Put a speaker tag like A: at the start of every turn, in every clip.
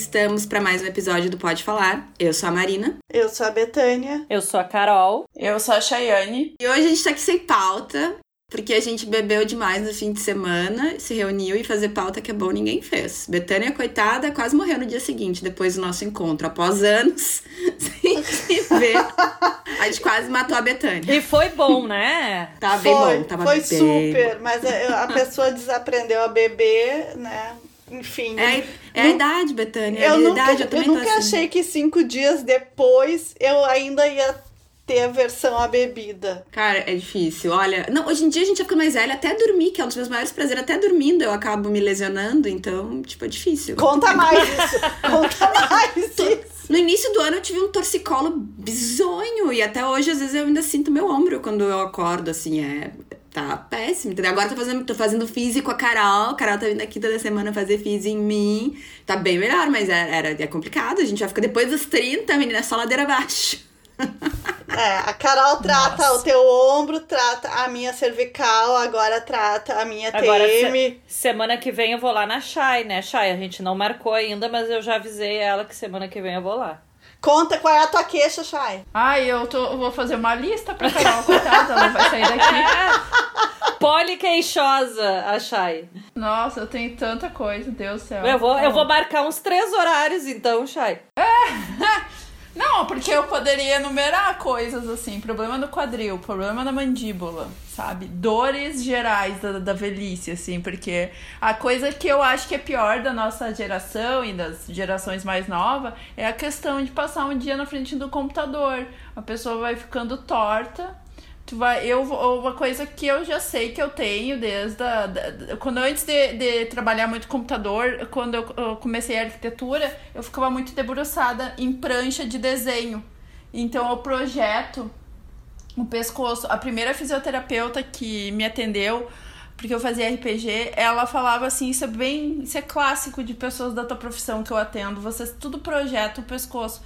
A: Estamos para mais um episódio do Pode Falar. Eu sou a Marina.
B: Eu sou a Betânia.
C: Eu sou a Carol.
D: Eu sou a Chayane.
A: E hoje a gente tá aqui sem pauta, porque a gente bebeu demais no fim de semana, se reuniu e fazer pauta que é bom ninguém fez. Betânia, coitada, quase morreu no dia seguinte, depois do nosso encontro. Após anos sem se ver, a gente quase matou a Betânia.
C: E foi bom, né?
A: Tava bem
B: Foi,
A: bom, tava
B: foi
A: bem
B: super,
A: bom.
B: mas a, a pessoa desaprendeu a beber, né? Enfim.
A: É, é a
B: Nu-
A: idade, Betânia. é
B: eu
A: a
B: nunca,
A: idade, eu
B: eu nunca
A: assim.
B: achei que cinco dias depois eu ainda ia ter a versão a bebida.
A: Cara, é difícil. Olha, não, hoje em dia a gente já fica mais velha, até dormir, que é um dos meus maiores prazeres, até dormindo eu acabo me lesionando, então, tipo, é difícil.
B: Conta mais isso. Conta mais isso.
A: No início do ano eu tive um torcicolo bizonho e até hoje às vezes eu ainda sinto meu ombro quando eu acordo, assim, é tá péssimo, entendeu? Agora tô fazendo, tô fazendo físico com a Carol, a Carol tá vindo aqui toda semana fazer físico em mim, tá bem melhor, mas é, era, é complicado, a gente vai ficar depois dos 30, menina, só ladeira abaixo.
B: É, a Carol trata
D: Nossa.
B: o teu ombro, trata a minha cervical, agora trata a minha
C: Agora,
B: TM.
C: se- semana que vem eu vou lá na Shai, né, Shai? A gente não marcou ainda, mas eu já avisei ela que semana que vem eu vou lá.
B: Conta qual é a tua queixa, Chay.
D: Ai, eu, tô, eu vou fazer uma lista pra Carol, coitada, ela vai sair daqui.
C: Poliqueixosa, a Shai.
D: Nossa, eu tenho tanta coisa, Deus do céu.
C: Eu vou,
D: Tá
C: eu
D: bom.
C: vou marcar uns três horários, então, Shai.
D: Não, porque eu poderia enumerar coisas assim. Problema no quadril, problema na mandíbula, sabe? Dores gerais da, da velhice, assim. Porque a coisa que eu acho que é pior da nossa geração e das gerações mais novas é a questão de passar um dia na frente do computador. A pessoa vai ficando torta. Tu vai, eu, uma coisa que eu já sei que eu tenho desde a, da- quando antes de, de trabalhar muito computador, quando eu, eu comecei a arquitetura, eu ficava muito debruçada em prancha de desenho. Então eu projeto o pescoço. A primeira fisioterapeuta que me atendeu, porque eu fazia RPG, ela falava assim, isso é bem, isso é clássico de pessoas da tua profissão que eu atendo, vocês tudo projeta o pescoço.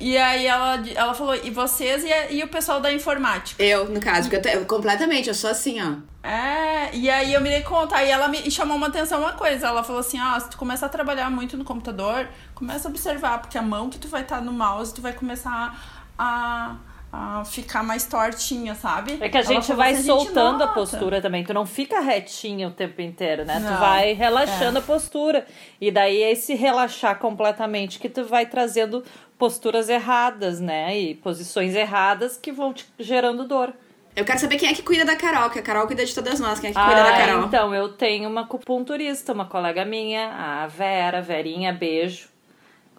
D: E aí ela, ela falou, e vocês e, a- e o pessoal da informática?
A: Eu, no caso, porque eu, eu completamente, eu sou assim, ó.
D: É, e aí eu me dei conta, aí ela me chamou uma atenção uma coisa, ela falou assim, ah, se tu começar a trabalhar muito no computador, começa a observar, porque a mão que tu vai estar no mouse, tu vai começar a, a ficar mais tortinha, sabe?
C: É que a
D: Ela
C: gente
D: falou
C: vai
D: assim,
C: soltando a
D: nota.
C: postura também. Tu não fica retinha o tempo inteiro, né? Tu
D: Não,
C: vai relaxando a postura. E daí é esse relaxar completamente que tu vai trazendo posturas erradas, né? E posições erradas que vão te gerando dor.
A: Eu quero saber quem é que cuida da Carol, que a Carol cuida de todas nós, quem é que cuida da
C: Ah,
A: Carol.
C: então, eu tenho uma acupunturista, uma colega minha, a Vera, Verinha, beijo.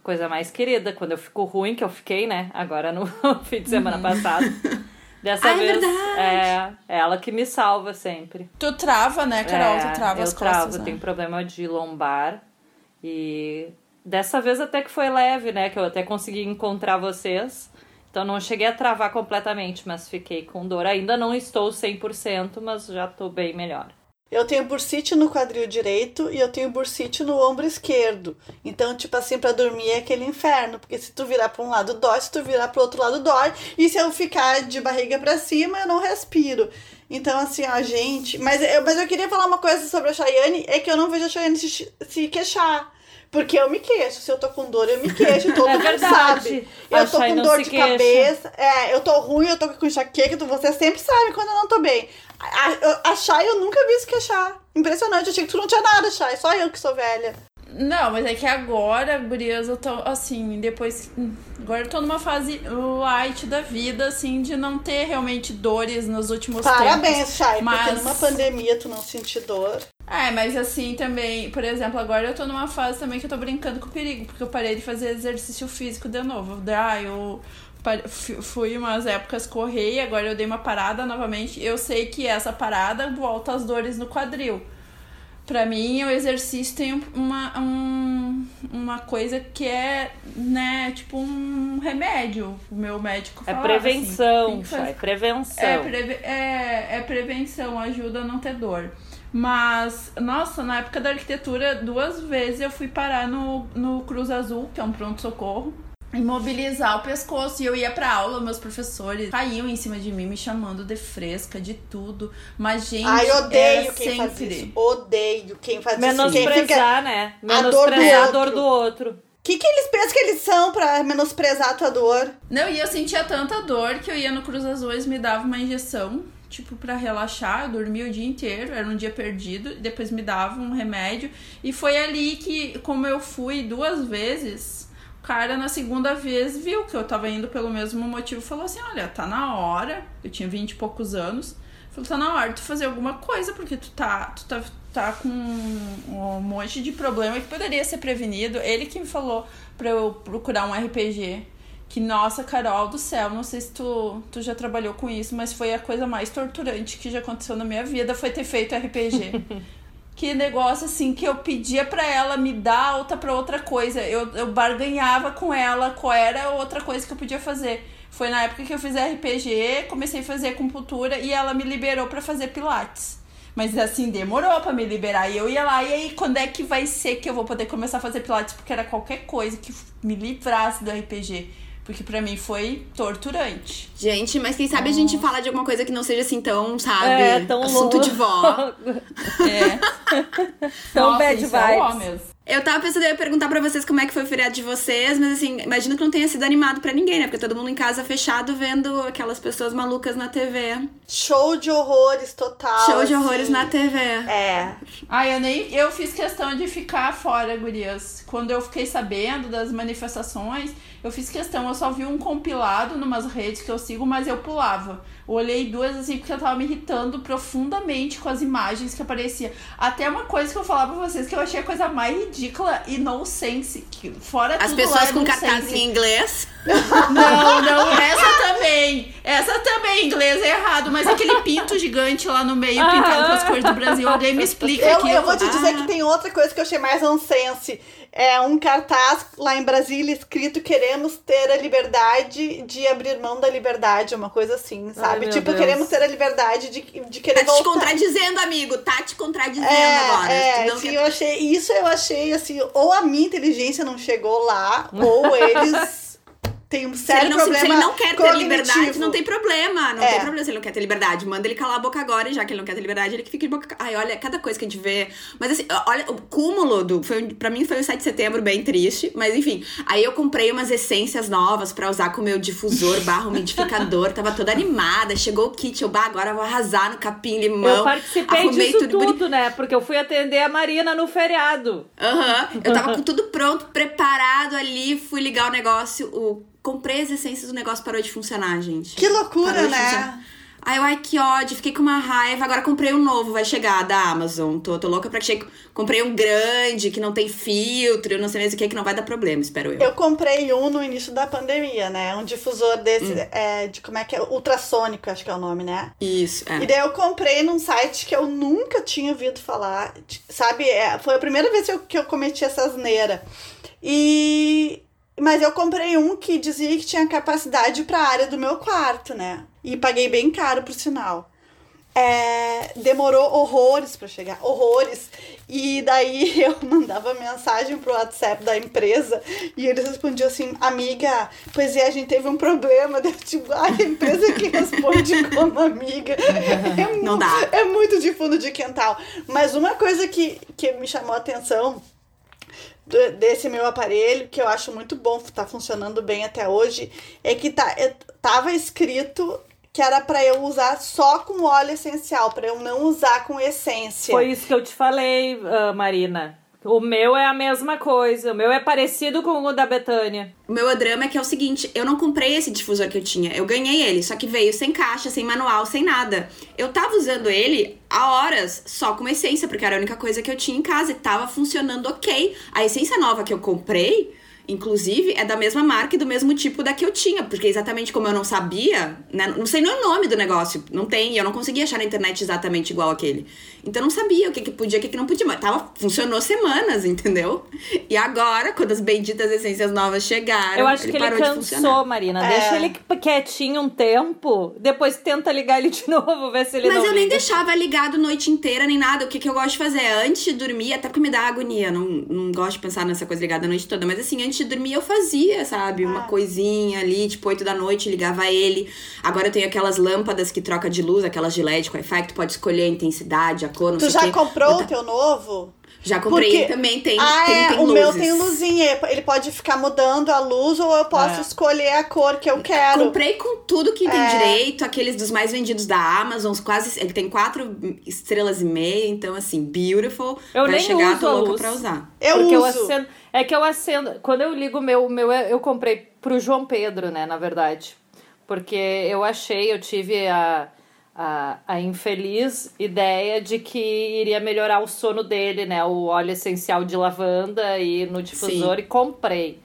C: Coisa mais querida, quando eu fico ruim, que eu fiquei, né? Agora no fim de semana passado. Dessa
A: Ah, é
C: vez, é, é ela que me salva sempre.
D: Tu trava, né, Carol?
C: É,
D: tu trava
C: eu
D: as
C: travo,
D: costas,
C: eu
D: né?
C: tenho problema de lombar. E dessa vez até que foi leve, né? Que eu até consegui encontrar vocês. Então não cheguei a travar completamente, mas fiquei com dor. Ainda não estou 100%, mas já tô bem melhor.
B: Eu tenho bursite no quadril direito e eu tenho bursite no ombro esquerdo. Então, tipo assim, pra dormir é aquele inferno. Porque se tu virar pra um lado dói, se tu virar pro outro lado dói. E se eu ficar de barriga pra cima, eu não respiro. Então, assim, a gente. Mas eu, mas eu queria falar uma coisa sobre a Chayane: é que eu não vejo a Chayane se, se queixar. Porque eu me queixo. Se eu tô com dor, eu me queixo. Todo
C: É
B: mundo sabe. Eu tô com dor de
C: queixa.
B: cabeça. É, eu tô ruim, eu tô com enxaqueca. tu- Você sempre sabe quando eu não tô bem. A, a, a Chay eu nunca vi se queixar. Impressionante. Eu achei que tu não tinha nada, Chay. Só eu que sou velha.
D: Não, mas é que agora, gurias, eu tô assim, depois. Agora eu tô numa fase light da vida, assim, de não ter realmente dores nos últimos tempos.
B: Parabéns, Chay. Porque
D: Mas-
B: numa pandemia tu não sentir dor.
D: É, mas assim também, por exemplo, agora eu tô numa fase também que eu tô brincando com o perigo, porque eu parei de fazer exercício físico de novo. Ah, eu fui umas épocas correr e agora eu dei uma parada novamente. Eu sei que essa parada volta as dores no quadril. Pra mim, o exercício tem uma, um- uma coisa que é, né, tipo um remédio. O meu médico
C: É
D: falava assim,
C: prevenção,
D: fazer-
C: Chay, prevenção.
D: é, preve- é, é prevenção, ajuda a não ter dor. Mas, nossa, na época da arquitetura, duas vezes eu fui parar no, no Cruz Azul, que é um pronto-socorro. Imobilizar o pescoço. E eu ia pra aula, meus professores caíam em cima de mim, me chamando de fresca, de tudo. Mas, gente,
B: Ai, odeio
D: era
B: quem
D: sempre...
B: faz isso. Odeio quem faz isso. Quem
E: Menosprezar,
B: fica...
E: né?
B: A dor do
E: Menosprezar a
B: outro.
E: dor do outro.
B: O que, que eles pensam que eles são pra menosprezar a tua dor?
D: Não, e eu sentia tanta dor que eu ia no Cruz Azul, eles me davam uma injeção, tipo, pra relaxar. Eu dormia o dia inteiro, era um dia perdido. e Depois me davam um remédio. E foi ali que, como eu fui duas vezes, cara na segunda vez viu que eu tava indo pelo mesmo motivo. Falou assim: Olha, tá na hora. Eu tinha vinte e poucos anos. Falou: Tá na hora de tu fazer alguma coisa, porque tu tá, tu tá, tá com um monte de problema que poderia ser prevenido. Ele que me falou pra eu procurar um RPG. Que, nossa, Carol do céu, não sei se tu, tu já trabalhou com isso, mas foi a coisa mais torturante que já aconteceu na minha vida, foi ter feito RPG. que negócio assim, que eu pedia pra ela me dar alta pra outra coisa. Eu, eu barganhava com ela qual era a outra coisa que eu podia fazer. Foi na época que eu fiz RPG, comecei a fazer acupuntura e ela me liberou pra fazer pilates. Mas assim, demorou pra me liberar. E eu ia lá, e aí, quando é que vai ser que eu vou poder começar a fazer pilates? Porque era qualquer coisa que me livrasse do RPG. Porque pra mim foi torturante.
A: Gente, mas quem sabe a gente fala de alguma coisa que não seja assim tão, sabe?
E: É, tão
A: Assunto
E: louco.
A: de vó.
D: É.
E: Tão
D: Nossa,
E: bad
D: é
E: vibes.
D: mesmo.
A: Eu tava pensando, eu ia perguntar pra vocês como é que foi o feriado de vocês, mas assim, imagino que não tenha sido animado pra ninguém, né? Porque todo mundo em casa fechado vendo aquelas pessoas malucas na TV.
B: Show de horrores total.
A: Show de
B: assim.
A: horrores na TV.
B: É.
D: Ah, eu nem. Eu fiz questão de ficar fora, gurias. Quando eu fiquei sabendo das manifestações, eu fiz questão. Eu só vi um compilado numas redes que eu sigo, mas eu pulava. Eu olhei duas assim porque eu tava me irritando profundamente com as imagens que aparecia. Até uma coisa que eu falar pra vocês que eu achei a coisa mais ridícula e nonsense. Que fora
A: As
D: tudo
A: pessoas
D: lá é
A: com cartaz em inglês.
D: Não, não, essa também. Essa também, inglês é errado, mas aquele pinto gigante lá no meio, pintado com as cores do Brasil, alguém me explica
B: Eu,
D: aquilo.
B: eu vou te dizer
A: Ah.
B: que tem outra coisa que eu achei mais nonsense. É um cartaz lá em Brasília escrito queremos ter a liberdade de abrir mão da liberdade, uma coisa assim, sabe?
E: meu
B: tipo,
E: Deus.
B: queremos ter a liberdade de, de querer
A: Tá te
B: voltar.
A: contradizendo, amigo. Tá te contradizendo
B: É,
A: agora.
B: é, assim,
A: quer-
B: eu achei, isso eu achei assim, ou a minha inteligência não chegou lá, ou eles têm um
A: Se
B: sério
A: ele, não, se-
B: problema
A: se ele não quer ter
B: cognitivo.
A: liberdade, não tem problema. Não
B: É.
A: tem problema se ele não quer ter liberdade. Manda ele calar a boca agora, e já que ele não quer ter liberdade, ele que fica de boca. Ai, olha, cada coisa que a gente vê. Mas assim, olha, o cúmulo do. Foi, pra mim foi o 7 de setembro bem triste. Mas enfim. Aí eu comprei umas essências novas pra usar com o meu difusor barra umidificador. Tava toda animada. Chegou o kit, eu, bah, agora eu vou arrasar no capim limão.
E: Eu participei disso
A: tudo
E: tudo, né? Porque eu fui atender a Marina no feriado.
A: Aham. Eu tava com tudo pronto, preparado ali, fui ligar o negócio. O... Comprei as essências do negócio parou de funcionar, gente.
B: Que loucura,
A: Parou
B: né?
A: Ai, eu, ai, que ódio, fiquei com uma raiva. Agora comprei um novo, vai chegar da Amazon. Tô, tô louca pra que chegue. Comprei um grande, que não tem filtro, eu não sei mais o que, que não vai dar problema, espero eu.
B: Eu comprei um no início da pandemia, né? Um difusor desse,
A: Hum.
B: é, de como é que é? Ultrassônico, acho que é o nome, né?
A: Isso, é.
B: E daí eu comprei num site que eu nunca tinha ouvido falar. Sabe, é, foi a primeira vez que eu, que eu cometi essa asneira. E. Mas eu comprei um que dizia que tinha capacidade pra área do meu quarto, né? E paguei bem caro pro sinal. É, demorou horrores pra chegar, horrores. E daí eu mandava mensagem pro WhatsApp da empresa e eles respondiam assim: Amiga, pois é, a gente teve um problema. Eu, tipo, ai, a empresa que responde como amiga. É,
A: Não dá.
B: é muito de fundo de quintal. Mas uma coisa que, que me chamou a atenção desse meu aparelho, que eu acho muito bom, tá funcionando bem até hoje, é que tá, é- tava escrito que era pra eu usar só com óleo essencial, pra eu não usar com essência.
E: Foi isso que eu te falei, ah, Marina. O meu é a mesma coisa. O meu é parecido com o da Betânia.
A: O meu drama é que é o seguinte, eu não comprei esse difusor que eu tinha, eu ganhei ele, só que veio sem caixa, sem manual, sem nada. Eu tava usando ele há horas só com essência, porque era a única coisa que eu tinha em casa e tava funcionando ok. A essência nova que eu comprei, inclusive, é da mesma marca e do mesmo tipo da que eu tinha, porque exatamente como eu não sabia, né, não sei nem o nome do negócio, não tem, e eu não conseguia achar na internet exatamente igual aquele. Então eu não sabia o que, que podia, o que, que não podia, mas tava, funcionou semanas, entendeu? E agora, quando as benditas essências novas chegaram,
E: Eu acho
A: ele
E: que ele
A: parou de
E: cansou. Marina.
B: É.
E: Deixa ele quietinho um tempo, depois tenta ligar ele de novo, ver se ele
A: Mas
E: não
A: eu nem
E: liga.
A: deixava ligado noite inteira, nem nada. O que, que eu gosto de fazer? Antes de dormir, até porque me dá agonia. Não, não gosto de pensar nessa coisa ligada a noite toda. Mas assim, antes antes de dormir eu fazia, sabe? Uma
B: Ah.
A: coisinha ali, tipo, 8 da noite, ligava ele. Agora eu tenho aquelas lâmpadas que troca de luz, aquelas de LED com Wi-Fi, que tu pode escolher a intensidade, a cor, não
B: Tu
A: sei
B: já
A: o quê.
B: comprou o teu novo?
A: Já comprei
B: Porque-
A: também, tem,
B: ah,
A: tem,
B: é,
A: tem
B: o meu tem luzinha. Ele pode ficar mudando a luz ou eu posso
C: É.
B: escolher a cor que eu quero.
A: Comprei com tudo que tem
B: É.
A: direito, aqueles dos mais vendidos da Amazon, quase. Ele tem quatro estrelas e meia, então assim, beautiful.
C: Eu
A: Vai
C: nem
A: chegar,
C: uso
A: tô
C: a
A: louca
C: luz.
A: pra usar.
B: Eu
C: Porque eu
B: uso.
C: acendo. É que eu acendo. Quando eu ligo o meu, o meu, eu comprei pro João Pedro, né, na verdade. Porque eu achei, eu tive a, a, a infeliz ideia de que iria melhorar o sono dele, né? O óleo essencial de lavanda e no difusor e comprei.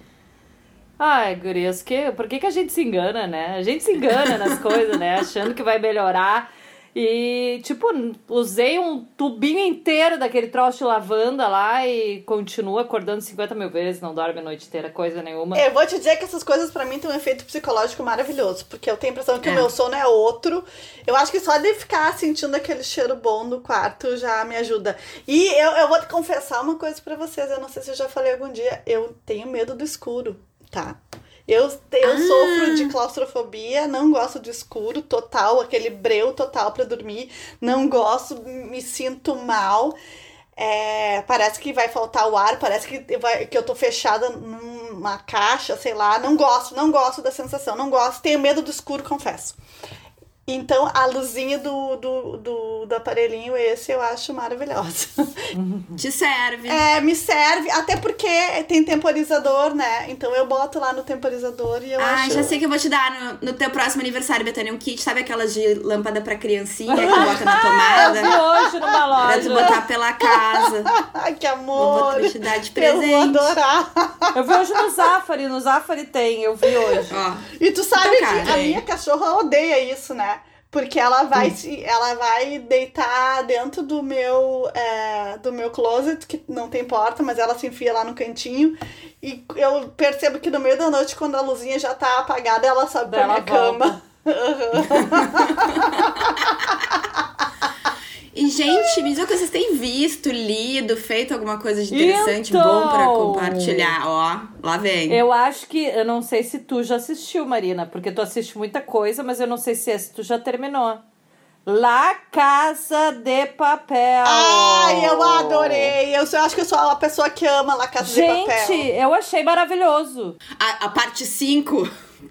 C: Ai, gurias, que, por que, que a gente se engana, né? A gente se engana nas coisas, né? Achando que vai melhorar. E, tipo, usei um tubinho inteiro daquele troço de lavanda lá e continuo acordando 50 mil vezes, não dorme a noite inteira, coisa nenhuma.
B: Eu vou te dizer que essas coisas pra mim têm um efeito psicológico maravilhoso, porque eu tenho a impressão que
A: É.
B: o meu sono é outro. Eu acho que só de ficar sentindo aquele cheiro bom no quarto já me ajuda. E eu, eu vou te confessar uma coisa pra vocês, eu não sei se eu já falei algum dia, eu tenho medo do escuro, tá? Eu, eu
A: Ah.
B: sofro de claustrofobia, não gosto de escuro total, aquele breu total pra dormir. Não gosto, me sinto mal. É, parece que vai faltar o ar, parece que, vai, que eu tô fechada numa caixa, sei lá. Não gosto, não gosto da sensação, não gosto. Tenho medo do escuro, confesso. Então, a luzinha do, do, do, do aparelhinho, esse eu acho maravilhosa.
A: Te serve.
B: É, me serve, até porque tem temporizador, né? Então eu boto lá no temporizador e eu
A: Ah,
B: acho.
A: já sei que eu vou te dar no, no teu próximo aniversário, Betânia, um kit, sabe aquelas de lâmpada pra criancinha que bota na
C: Eu
A: tomada?
C: vi hoje numa
A: Pra tu
C: loja.
A: botar pela casa.
B: Ai, que
A: Eu
B: amor!
A: vou te dar de
B: Eu vou
A: presente.
B: adorar.
C: Eu vi hoje no Zafari, no Zafari tem, eu vi hoje.
A: Ó,
B: E tu sabe
A: Então,
B: que
A: cara,
B: a
D: hein?
B: minha cachorra odeia isso, né? Porque ela vai, se, ela vai deitar dentro do meu, é, do meu closet, que não tem porta, mas ela se enfia lá no cantinho. E eu percebo que no meio da noite, quando a luzinha já tá apagada, ela sobe pra
C: Ela
B: minha cama.
A: Gente, me diz o que vocês têm visto, lido, feito alguma coisa de interessante,
C: Então.
A: bom pra compartilhar. Ó, lá vem.
C: Eu acho que, eu não sei se tu já assistiu, Marina, porque tu assiste muita coisa, mas eu não sei se esse tu já terminou. La Casa de Papel.
B: Ai, eu adorei! Eu, só- acho que eu sou a pessoa que ama La Casa de
C: Gente,
B: Papel.
C: eu achei maravilhoso.
A: A, a parte 5,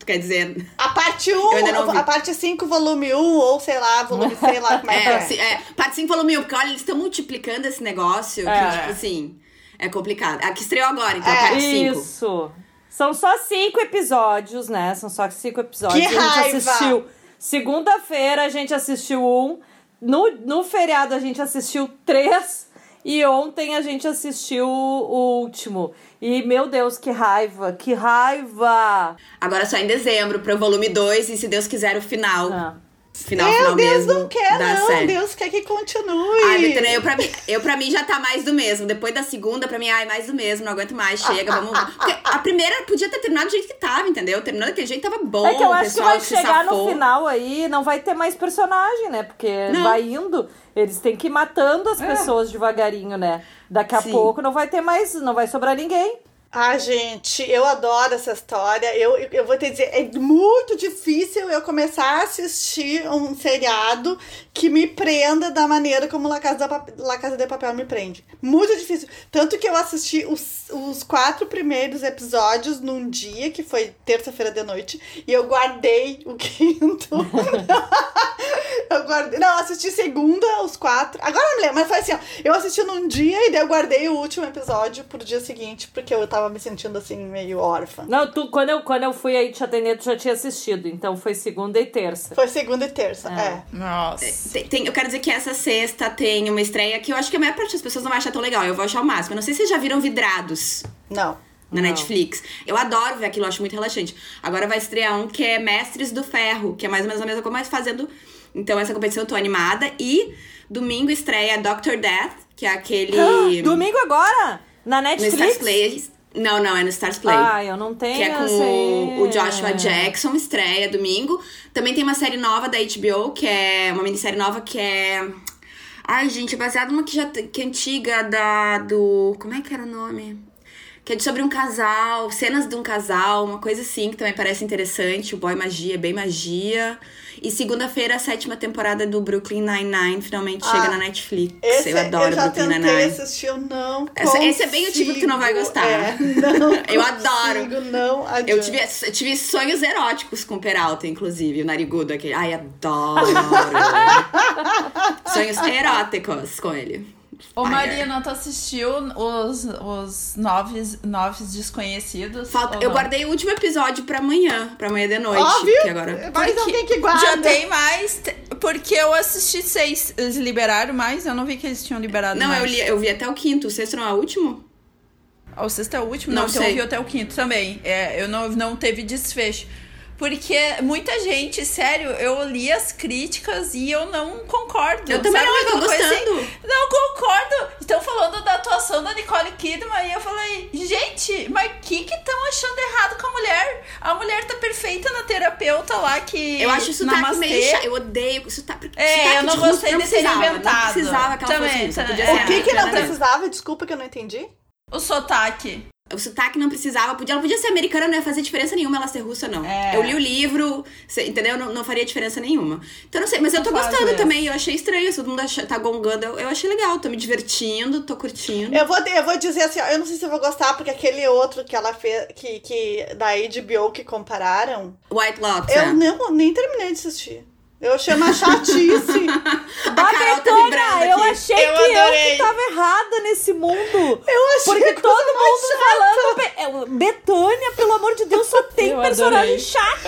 A: quer dizer.
B: A parte 1,
A: Eu ainda não vi.
B: a parte 5, volume 1, ou sei lá, volume, sei lá como é, que
A: É,
B: é.
A: se- é, parte 5 falou mil, porque olha, eles estão multiplicando esse negócio
C: É.
A: que, tipo assim, é complicado. A que estreou agora, então,
B: É.
A: parte 5.
C: Isso. São só cinco episódios, né? São só cinco episódios.
B: Que
C: a gente
B: raiva!
C: assistiu. Segunda-feira a gente assistiu um. No, no feriado a gente assistiu três. E ontem a gente assistiu o último. E, meu Deus, que raiva, que raiva!
A: Agora só em dezembro, pro volume 2 e se Deus quiser o final.
C: Ah.
A: Final,
B: Meu
A: final
B: Deus,
A: mesmo
B: não quer, não.
A: série.
B: Deus quer que continue.
A: Ai, Betânia, eu pra, mim, eu pra mim já tá mais do mesmo. Depois da segunda, pra mim, ai, mais do mesmo, não aguento mais, chega, vamos. Porque a primeira podia ter terminado do jeito que tava, entendeu? Terminou daquele jeito tava bom.
C: É que eu acho que vai chegar
A: safou.
C: no final aí, não vai ter mais personagem, né? Porque
A: Não.
C: vai indo, eles têm que ir matando as pessoas devagarinho, né? Daqui a
A: Sim.
C: pouco não vai ter mais, não vai sobrar ninguém.
B: Ah, gente, eu adoro essa história. Eu, eu vou te dizer, é muito difícil eu começar a assistir um seriado que me prenda da maneira como La Casa, da La Casa de Papel me prende. Muito difícil. Tanto que eu assisti os, os quatro primeiros episódios num dia, que foi terça-feira de noite, e eu guardei o quinto. eu guardei. Não, eu assisti segunda, os quatro. Agora eu me lembro, mas foi assim, ó. Eu assisti num dia e daí eu guardei o último episódio pro dia seguinte, porque eu tava me sentindo assim, meio órfã.
C: Não, tu, quando, eu, quando eu fui aí te atender, tu já tinha assistido. Então foi segunda e terça.
B: Foi segunda e terça,
C: É.
B: é.
D: Nossa.
A: Tem, tem- eu quero dizer que essa sexta tem uma estreia que eu acho que a maior parte das pessoas não vai achar tão legal. Eu vou achar o máximo. Eu não sei se vocês já viram Vidrados
B: Não.
A: na
C: Não.
A: Netflix. Eu adoro ver aquilo, eu acho muito relaxante. Agora vai estrear um que é Mestres do Ferro, que é mais ou menos a mesma coisa, mas fazendo. Então, essa competição eu tô animada. E domingo estreia Doctor Death, que é aquele.
C: Domingo agora? Na
A: no
C: Netflix?
A: Stars Play. Não, não, é no Stars Play.
C: Ah, eu não tenho.
A: Que é com o, Joshua Jackson, estreia domingo. Também tem uma série nova da HBO, que é uma minissérie nova que é. Ai, gente, é baseada numa que já que é antiga da. do. Como é que era o nome? Que é sobre um casal, cenas de um casal, uma coisa assim que também parece interessante. O Boy Magia é bem magia. E segunda-feira, a sétima temporada do Brooklyn Nine-Nine finalmente
B: Ah,
A: chega na Netflix. Eu adoro
B: eu já
A: Brooklyn Nine-Nine.
B: assistir, eu não
A: Essa- esse é bem o tipo que tu não vai
B: consigo.
A: gostar.
B: É, não
A: Eu adoro.
B: consigo, Não adianta.
A: Eu tive, eu tive sonhos eróticos com o Peralta, inclusive, o narigudo aquele. Ai, adoro! sonhos eróticos com ele.
D: Ô
A: Fire.
D: Marina, tu assistiu os, os noves, noves desconhecidos?
A: Falta, eu
D: não?
A: guardei o último episódio pra amanhã, pra amanhã de noite.
B: Ó, viu?
A: que agora...
B: Mais
D: Porque
B: alguém que guarda.
D: Já tem mais, porque eu assisti seis. Eles liberaram mais? Eu não vi que eles tinham liberado
A: Não,
D: mais.
A: eu, li, eu vi até o quinto, o sexto não é o último?
D: O sexto é o último?
A: Não
D: Não, então
A: sei.
D: eu vi até o quinto também. É, eu não, não teve desfecho. Porque muita gente, sério, eu li as críticas e eu não concordo.
A: Eu também
D: sabe?
A: não,
D: Aquela coisa
A: gostando.
D: assim, não concordo. Estão falando da atuação da Nicole Kidman e eu falei, gente, mas o que que estão achando errado com a mulher? A mulher tá perfeita na terapeuta lá que.
A: Eu acho isso
D: Namastê.
A: meio chato. Eu odeio sotaque.
D: É,
A: sotaque
D: eu não gostei de
A: precisava,
D: inventado.
A: Não precisava que ela
D: Também,
A: fosse russa.
D: também.
A: Podia
D: É.
A: ser
B: O que que não
A: americana.
B: precisava? Desculpa que eu não entendi.
D: O sotaque.
A: O sotaque não precisava, podia, ela podia ser americana, não ia fazer diferença nenhuma ela ser russa, não.
D: É.
A: Eu li o livro, entendeu? Não, não faria diferença nenhuma. Então não sei, mas eu tô gostando também. Eu achei estranho, todo mundo acha- tá gongando. Eu, eu achei legal, tô me divertindo, tô curtindo.
B: Eu vou, eu vou dizer assim, ó, eu não sei se eu vou gostar, porque aquele outro que ela fez, que, que da HBO que compararam,
A: White Lotus.
B: eu
A: é.
B: não, nem terminei de assistir. Eu achei uma chatice.
A: A Carol tá
C: eu
A: aqui.
C: achei
D: Eu
C: que eu
D: adorei.
C: que tava errada nesse mundo.
B: Eu achei
C: Porque
B: coisa
C: todo mundo falando. É, Betânia, pelo amor de Deus, só tem
E: Eu
C: personagem
E: adorei.
C: chato.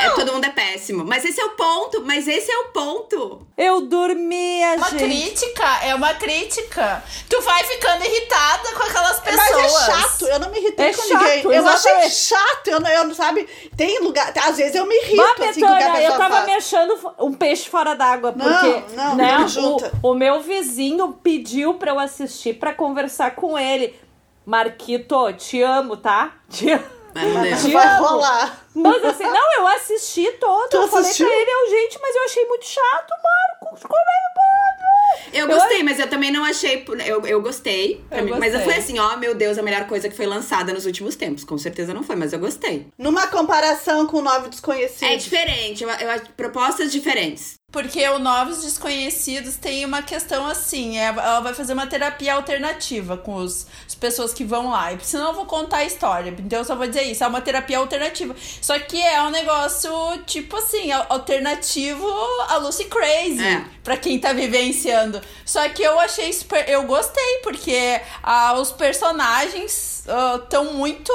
A: É, todo mundo é péssimo. Mas esse é o ponto, mas esse é o ponto.
C: Eu dormia,
D: Uma
C: gente.
D: crítica, é uma crítica. Tu vai ficando irritada com aquelas pessoas.
B: Mas é chato, eu não me irritei
C: É
B: com
C: chato,
B: ninguém. Eu achei
C: exatamente.
B: chato, eu não, eu não sabe. Tem lugar. Às vezes eu me irrito
C: Bah,
B: assim com o que a
C: Betânia, eu tava
B: faz.
C: me achando um peixe fora d'água,
B: Não,
C: porque
B: não,
C: né,
B: não junta.
C: o, o meu vizinho pediu pra eu assistir pra conversar com ele. Marquito, te amo, tá? Te amo.
A: Mas não deu.
C: Te
B: Vai rolar.
C: Mas assim, não, eu assisti todo.
B: Tu
C: eu falei pra ele, eu, gente, mas eu achei muito chato, Marcos. Como é que pode?
A: Eu gostei, mas eu também não achei. Eu, eu gostei.
D: Eu
A: mim, mas eu fui assim, ó, meu Deus, a melhor coisa que foi lançada nos últimos tempos. Com certeza não foi, mas eu gostei.
B: Numa comparação com Nove Desconhecidos.
A: É diferente, eu, eu, propostas diferentes.
D: Porque o Novos Desconhecidos tem uma questão assim, é- ela vai fazer uma terapia alternativa com os, as pessoas que vão lá. E senão eu vou contar a história. Então eu só vou dizer isso, é uma terapia alternativa. Só que é um negócio, tipo assim, al- alternativo a Lucy Crazy.
A: É.
D: Pra quem tá vivenciando. Só que eu achei super. Eu gostei, porque ah, os personagens estão muito.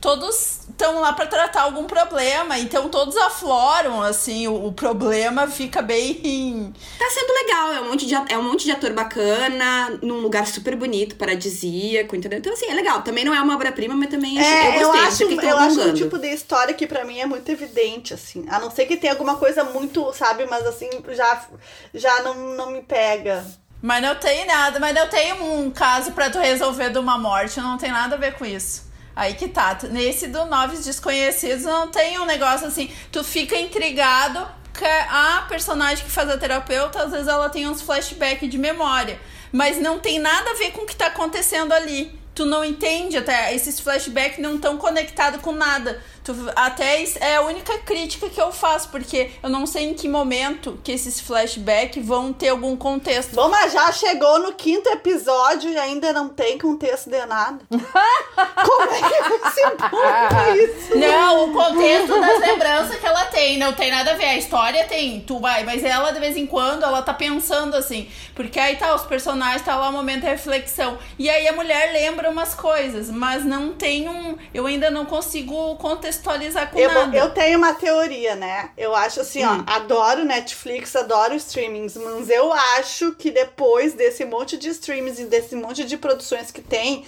D: Todos estão lá pra tratar algum problema. Então todos afloram, assim, o, o problema fica bem.
A: Tá sendo legal, é um monte de, é um monte de ator bacana, num lugar super bonito, paradisíaco, entendeu? Então, assim, é legal. Também não é uma obra-prima, mas também
B: É,
A: eu
B: eu,
A: gostei. não
B: acho, eu acho um tipo de história que pra mim é muito evidente, assim. A não ser que tenha alguma coisa muito, sabe, mas assim, já, já não, não me pega.
D: Mas não tem nada, mas não tem um caso pra tu resolver de uma morte, não tem nada a ver com isso. Aí que tá. Nesse do Noves Desconhecidos não tem um negócio assim, tu fica intrigado que a personagem que faz a terapeuta, às vezes ela tem uns flashbacks de memória. Mas não tem nada a ver com o que tá acontecendo ali. Tu não entende até, esses flashbacks não estão conectados com nada. Tu, até é a única crítica que eu faço, porque eu não sei em que momento que esses flashbacks vão ter algum contexto.
B: Bom, mas já chegou no quinto episódio e ainda não tem contexto de nada. Como é que bom isso?
D: Não, o contexto das lembranças que ela tem, não tem nada a ver. A história tem, tu vai, mas ela de vez em quando ela tá pensando assim, porque aí tá, os personagens tá lá o momento de reflexão. E aí a mulher lembra umas coisas, mas não tem um. Eu ainda não consigo contextualizar com
B: Eu,
D: nada.
B: eu tenho uma teoria, né? Eu acho assim,
A: Hum.
B: ó, adoro Netflix, adoro streamings, mas eu acho que depois desse monte de streamings e desse monte de produções que tem,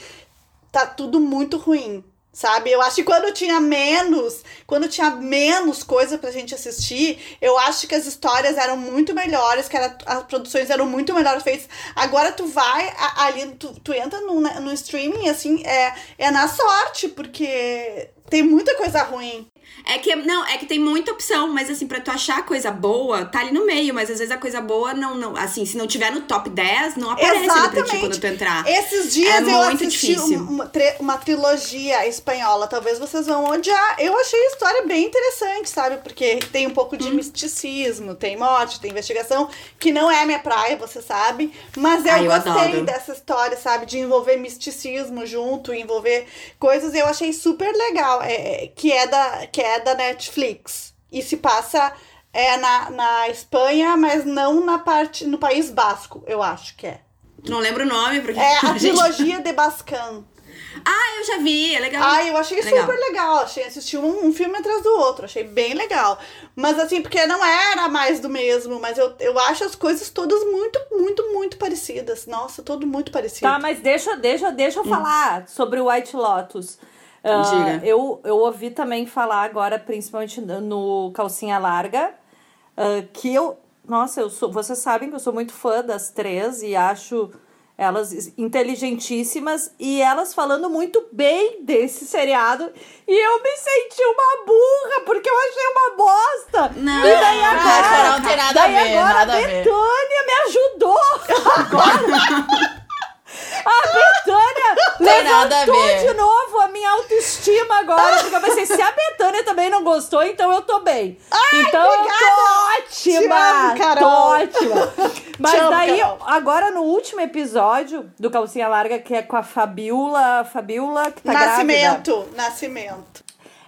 B: tá tudo muito ruim. Sabe? Eu acho que quando tinha menos, quando tinha menos coisa pra gente assistir, eu acho que as histórias eram muito melhores, que era, as produções eram muito melhores feitas. Agora tu vai ali, tu, tu entra no, né, no streaming, assim, é, é na sorte, porque Tem muita coisa ruim.
A: É que, não, é que tem muita opção, mas assim, pra tu achar coisa boa, tá ali no meio, mas às vezes a coisa boa não, não assim, se não tiver no top 10, não aparece ali pra ti quando tu entrar.
B: Esses dias
A: É
B: eu
A: muito
B: assisti um- uma, uma trilogia espanhola, talvez vocês vão odiar. Eu achei a história bem interessante, sabe? Porque tem um pouco
A: Hum.
B: de misticismo, tem morte, tem investigação, que não é a minha praia, você sabe. Mas eu,
A: Ah, eu
B: gostei dessa história, sabe? De envolver misticismo junto, envolver coisas. Eu achei super legal. É, que, é da, que é da Netflix. E se passa é, na, na Espanha, mas não na parte. no País Basco, eu acho que é.
A: Tu não lembra o nome? Porque
B: É a trilogia de Bascan.
A: Ah, eu já vi, é legal.
B: Ah, eu achei
A: Legal.
B: super legal. Achei assisti um, um filme atrás do outro. Achei bem legal. Mas assim, porque não era mais do mesmo. Mas eu, eu acho as coisas todas muito, muito, muito parecidas. Nossa, tudo muito parecido.
C: Tá, mas deixa, deixa, deixa eu falar sobre o White Lotus.
A: Diga.
C: eu, eu ouvi também falar agora, principalmente no Calcinha Larga, ah, que eu. Nossa, eu sou, vocês sabem que eu sou muito fã das três e acho elas inteligentíssimas e elas falando muito bem desse seriado. E eu me senti uma burra, porque eu achei uma bosta.
A: Não,
C: e daí agora,
D: Carol, não tem nada a
C: daí
D: ver,
C: agora
D: nada a
C: a. Betânia me ajudou. Agora. A Betânia
D: Tem nada a
C: levantou de novo a minha autoestima agora. Porque eu pensei, se a Betânia também não gostou, então eu tô bem. então eu
B: obrigada!
C: tô ótima.
B: Te amo, Carol.
C: Tô ótima. Mas
B: amo,
C: daí,
B: Carol.
C: agora no último episódio do Calcinha Larga, que é com a Fabiola, Fabiola que tá grávida.
B: Nascimento. Nascimento.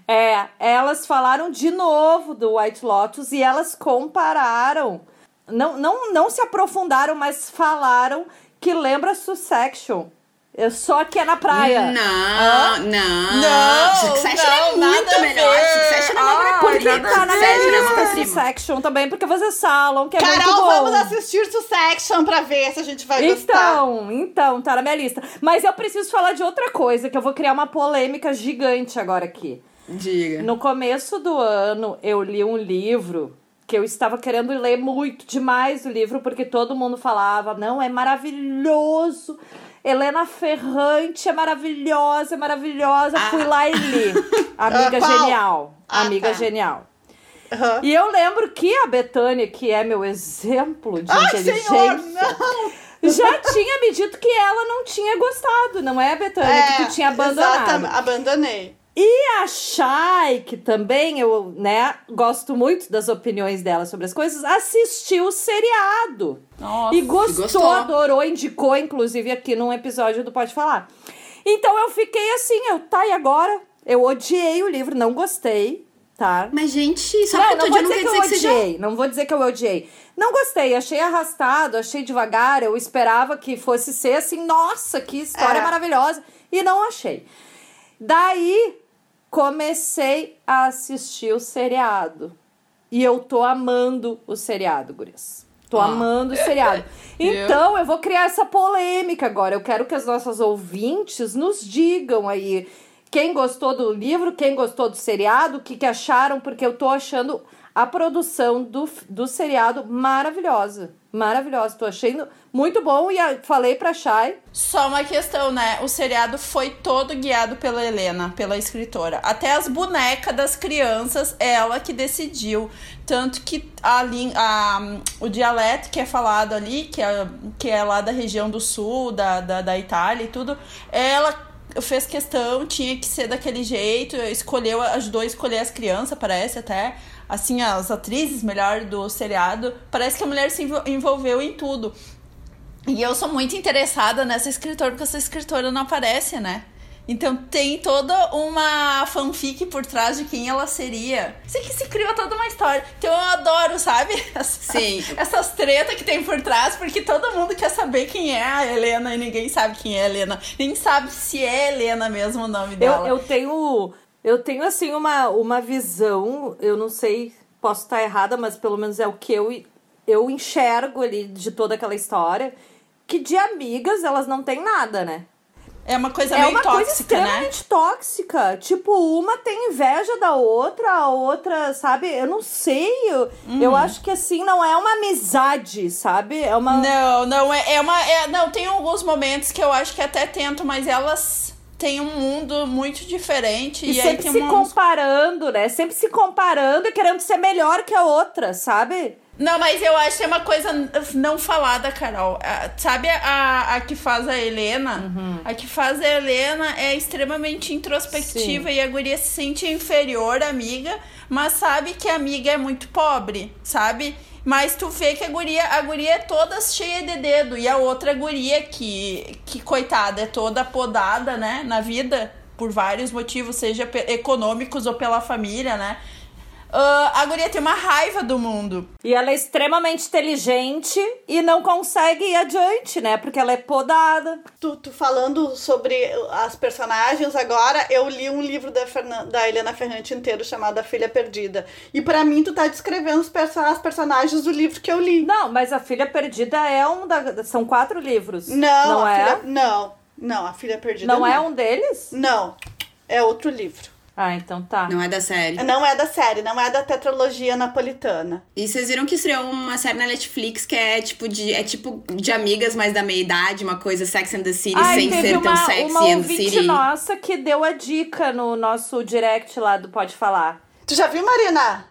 C: É, elas falaram de novo do White Lotus e elas compararam. Não, não, não se aprofundaram, mas falaram que lembra Succession. É Só que é na praia.
A: Não, não.
D: Não,
A: Succession
D: não,
A: é muito melhor. Succession é uma
D: Ai,
C: Porque
A: prima.
C: tá na minha
A: Succession é obra-prima.
C: Succession também, porque vocês falam que é muito
B: Carol,
C: bom.
B: vamos assistir Succession pra ver se a gente vai gostar.
C: Então, então, tá na minha lista. Mas eu preciso falar de outra coisa, que eu vou criar uma polêmica gigante agora aqui.
A: Diga.
C: No começo do ano, eu li um livro que eu estava querendo ler muito demais o livro, porque todo mundo falava, não, é maravilhoso. Helena Ferrante é maravilhosa, é maravilhosa. Fui lá e li. Amiga
B: Ah, qual?
C: genial.
B: Ah,
C: Amiga
B: tá.
C: genial.
B: Aham.
C: E eu lembro que a Betânia, que é meu exemplo de
B: Ai,
C: inteligência,
B: senhor, não!
C: já tinha me dito que ela não tinha gostado, não é, Betânia? que tu tinha abandonado.
B: exatamente, abandonei.
C: E a Shai, que também eu, né, gosto muito das opiniões dela sobre as coisas, assistiu o seriado.
D: Nossa.
C: E gostou,
A: gostou.
C: adorou, indicou, inclusive, aqui num episódio do Pode Falar. Então eu fiquei assim, eu, tá, e agora? Eu odiei o livro, não gostei, tá?
A: Mas, gente, só
C: não, não vou
A: não
C: dizer
A: quer
C: que eu
A: dizer
C: odiei. Não vou dizer que eu odiei. Não gostei, achei arrastado, achei devagar. Eu esperava que fosse ser assim, nossa, que história
B: É.
C: maravilhosa. E não achei. Daí comecei a assistir o seriado. E eu tô amando o seriado, Gurias. Tô
A: Ah.
C: amando o seriado. Então, eu vou criar essa polêmica agora. Eu quero que as nossas ouvintes nos digam aí quem gostou do livro, quem gostou do seriado, o que, que acharam, porque eu tô achando a produção do, do seriado maravilhosa. Maravilhosa. Tô achando muito bom e falei pra Shai.
D: Só uma questão, né? O seriado foi todo guiado pela Helena, pela escritora. Até as bonecas das crianças, ela que decidiu. Tanto que a, a, o dialeto que é falado ali, que é, que é lá da região do sul, da, da, da Itália e tudo, ela fez questão, tinha que ser daquele jeito, escolheu, ajudou a escolher as crianças, parece até. Assim, as atrizes melhor do seriado. Parece que a mulher se envol- envolveu em tudo. E eu sou muito interessada nessa escritora, porque essa escritora não aparece, né? Então tem toda uma fanfic por trás de quem ela seria. Sei que se criou toda uma história. Então eu adoro, sabe? Essas,
A: Sim.
D: Essas tretas que tem por trás, porque todo mundo quer saber quem é a Helena e ninguém sabe quem é a Helena. Nem sabe se é Helena mesmo o nome
C: Eu,
D: dela.
C: eu tenho. Eu tenho, assim, uma, uma visão, eu não sei, posso estar errada, mas pelo menos é o que eu, eu enxergo ali de toda aquela história. Que de amigas elas não têm nada, né?
D: É uma coisa
C: é
D: meio
C: uma coisa
D: tóxica, né?
C: extremamente tóxica. Tipo, uma tem inveja da outra, a outra, sabe? Eu não sei. Eu,
D: Uhum.
C: eu acho que assim, não é uma amizade, sabe? É uma.
D: Não, não, é, é uma. é- não, tem alguns momentos que eu acho que até tento, mas elas tem um mundo muito diferente.
C: E,
D: E,
C: sempre se comparando, né? Sempre se comparando e querendo ser melhor que a outra, sabe?
D: Não, mas eu acho que é uma coisa não falada, Carol. Ah, Sabe a, a que faz a Helena?
C: Uhum.
D: A que faz a Helena é extremamente introspectiva e a guria se sente inferior à amiga, mas sabe que a amiga é muito pobre, sabe? Mas tu vê que a guria, a guria é toda cheia de dedo. E a outra guria que, que coitada, é toda podada, né? Na vida, por vários motivos, seja econômicos ou pela família, né? Ah, a guria tem uma raiva do mundo.
C: E ela é extremamente inteligente e não consegue ir adiante, né? Porque ela é podada.
B: Tu, tu falando sobre as personagens agora, eu li um livro da, Fernan- da Helena Ferrante inteiro chamado A Filha Perdida. E pra mim, tu tá descrevendo os perso as personagens do livro que eu li.
C: Não, mas a Filha Perdida é um da... São quatro livros.
B: Não,
C: Não
B: a
C: é?
B: filha, não, não, a Filha Perdida
C: Não é um deles?
B: Não, é outro livro.
C: Ah, então tá.
A: Não é da série.
B: Não é da série, não é da tetralogia napolitana.
A: E vocês viram que estreou uma série na Netflix que é tipo de é tipo de amigas, mas da meia idade, uma coisa Sex and the City
C: Ai,
A: sem ser tão
C: uma,
A: sexy
C: uma
A: and the City.
C: nossa que deu a dica no nosso direct lá do Pode Falar.
B: Tu já viu, Marina?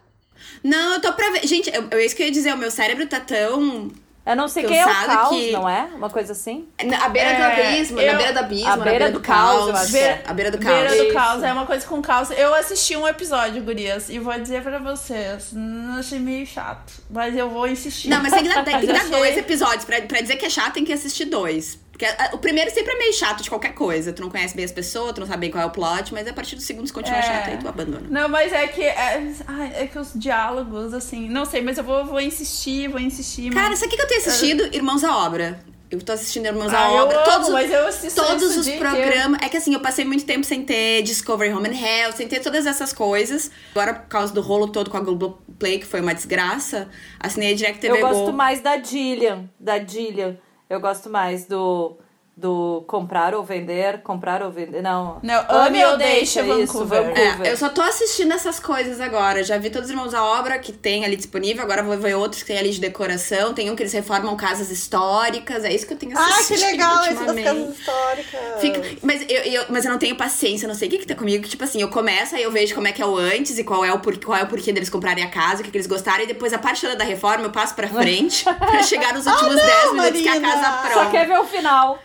A: Não, eu tô pra ver. Gente, eu, eu, é isso que eu ia dizer, o meu cérebro tá tão.
C: Eu não sei
A: Eu
C: quem é o caos,
A: que-
C: não é? Uma coisa assim?
A: Na beira do
D: É,
A: abismo,
D: eu-
A: na beira do abismo,
C: A
A: na
C: beira do caos, eu acho que é.
A: A beira do caos.
D: Beira do
C: Isso.
D: caos, é uma coisa com caos. Eu assisti um episódio, gurias, e vou dizer pra vocês, não achei meio chato, mas eu vou insistir.
A: Não, mas tem que dar, tem que dar dois episódios. Pra, pra dizer que é chato, tem que assistir dois. Porque ah, o primeiro sempre é meio chato de qualquer coisa. Tu não conhece bem as pessoas, tu não sabe bem qual é o plot, mas a partir do segundo, se continua
D: É.
A: chato, aí tu abandona.
D: Não, mas é que. É, ai, é que os diálogos, assim. Não sei, mas eu vou, vou insistir, vou insistir.
A: Cara,
D: mas...
A: sabe o que eu tenho assistido? Irmãos à Obra. Eu tô assistindo Irmãos
D: Ah,
A: à Obra.
D: amo,
A: todos,
D: mas eu assisto
A: todos os programas. É que assim, eu passei muito tempo sem ter Discovery Home and Health, sem ter todas essas coisas. Agora, por causa do rolo todo com a Globoplay, que foi uma desgraça, assinei a Direct TV
C: Eu gosto
A: Go.
C: mais da Dillian. Da Dillian. Eu gosto mais do. Do comprar ou vender, comprar ou vender. Não.
D: Não, ame ou deixa,
C: isso,
D: Vancouver.
C: Vancouver.
A: É, eu só tô assistindo essas coisas agora. Já vi todos os Irmãos à Obra que tem ali disponível. Agora vou ver outros que tem ali de decoração. Tem um que eles reformam casas históricas. É isso que eu tenho
B: Ah,
A: assistido.
B: que legal esse das
A: ultimamente.
B: casas históricas.
A: Fica- mas, eu, eu- mas eu não tenho paciência, não sei o que, que tá comigo. Que, tipo assim, eu começo, aí eu vejo como é que é o antes e qual é o, por, qual é o porquê deles comprarem a casa, o que, que eles gostaram, e depois a parte toda da reforma eu passo pra frente pra chegar nos últimos 10 minutos que a
B: Marina!
A: casa
C: Só
A: pronta.
C: quer ver o final.